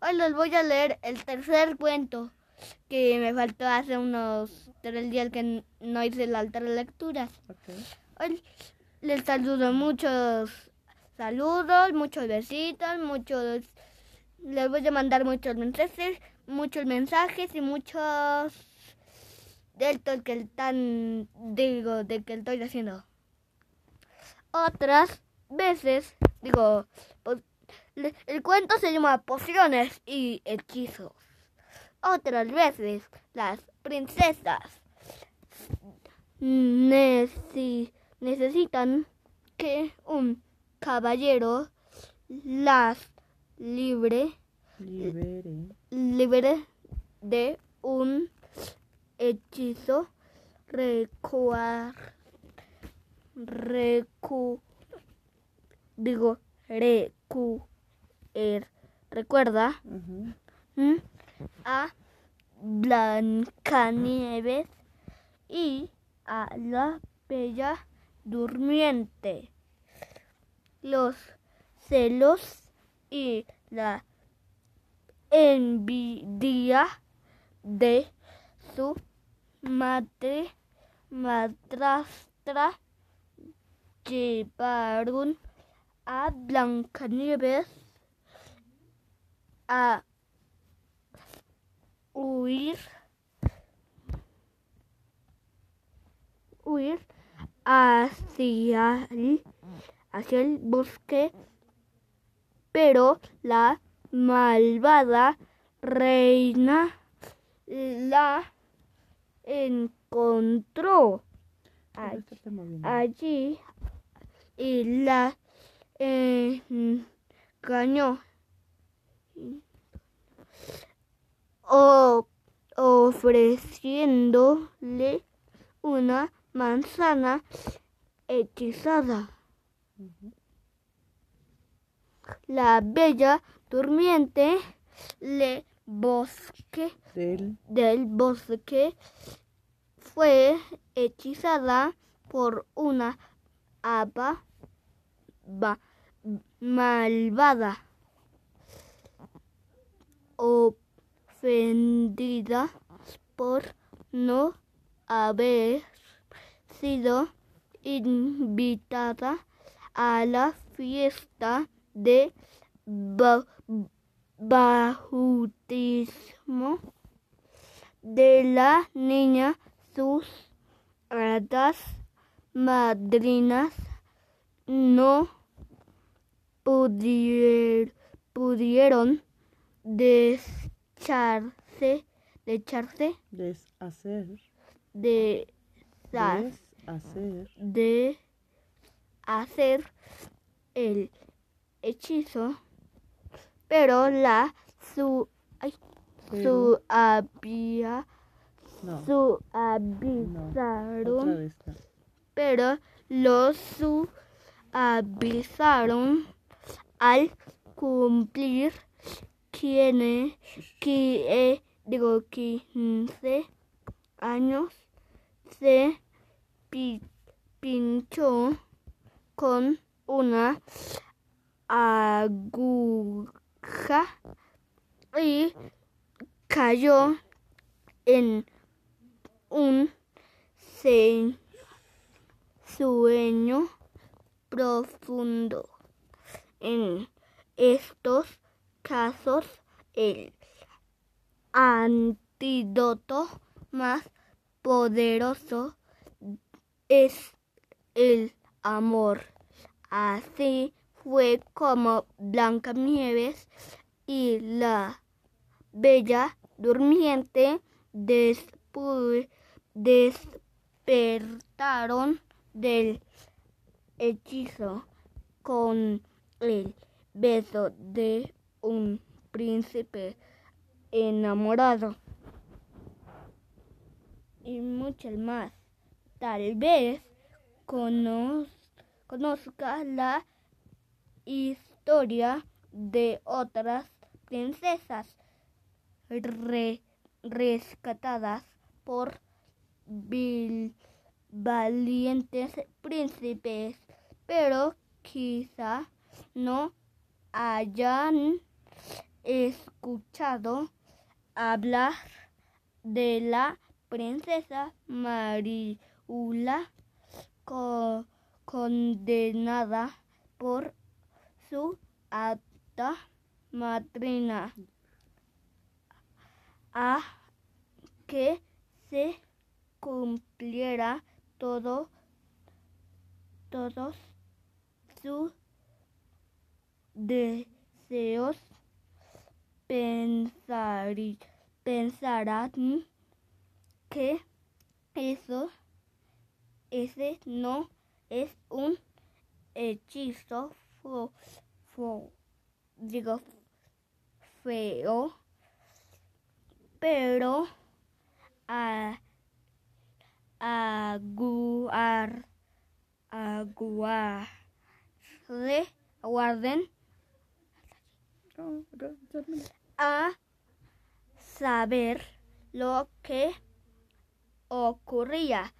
Hoy les voy a leer el tercer cuento que me faltó hace unos tres días que no hice la alta lectura. Hoy les saludo muchos saludos, muchos besitos, muchos... Les voy a mandar muchos mensajes, muchos mensajes y muchos del que están, digo, de que estoy haciendo. Otras veces, digo, pues, el cuento se llama Pociones y Hechizos. Otras veces, las princesas necesitan que un caballero las libre, libere de un hechizo recuar, recu, digo, recu, er, recuerda a Blancanieves y a la Bella Durmiente. Los celos y la envidia de su madre madrastra llevaron a Blancanieves a huir huir hacia el, hacia el bosque pero la malvada reina la encontró allí y la engañó o, ofreciéndole una manzana hechizada. La bella durmiente le bosque del, bosque fue hechizada por una haba malvada ofendida por no haber sido invitada a la fiesta de bautismo de la niña, sus hadas madrinas no pudieron descharse, decharse, deshacer, de, deshacer, de hacer el hechizo, pero la su su había su avisaron, pero los su avisaron al cumplir tiene que digo 15 años se pinchó con una aguja y cayó en un sueño profundo. En estos casos, el antídoto más poderoso es el amor. Así fue como Blancanieves y la Bella Durmiente despertaron del hechizo con el beso de un príncipe enamorado y muchas más. Tal vez conozca la historia de otras princesas rescatadas por valientes príncipes, pero quizá no hayan escuchado hablar de la princesa Mariula condenada por su alta madrina a que se cumpliera todo todos sus deseos pensar, pensarán que eso ese no es un hechizo digo feo pero a aguar aguarde aguarden a saber lo que ocurría.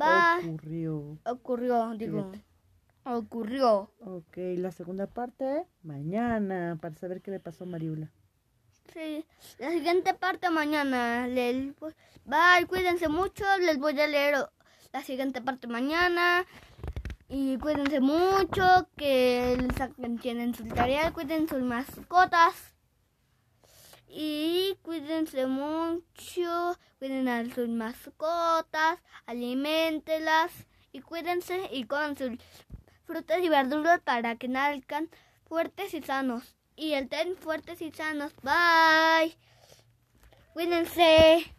Va, ocurrió. Ocurrió, digo. Ocurrió. Ok, la segunda parte, mañana, para saber qué le pasó a Mariula. Sí, la siguiente parte mañana. Pues, bye, cuídense mucho. Les voy a leer la siguiente parte mañana. Y cuídense mucho, que tienen su tarea, cuiden sus mascotas. Y cuídense mucho, cuiden a sus mascotas, alimentelas y cuídense y con sus frutas y verduras para que nazcan fuertes y sanos. Y estén fuertes y sanos. Bye. Cuídense.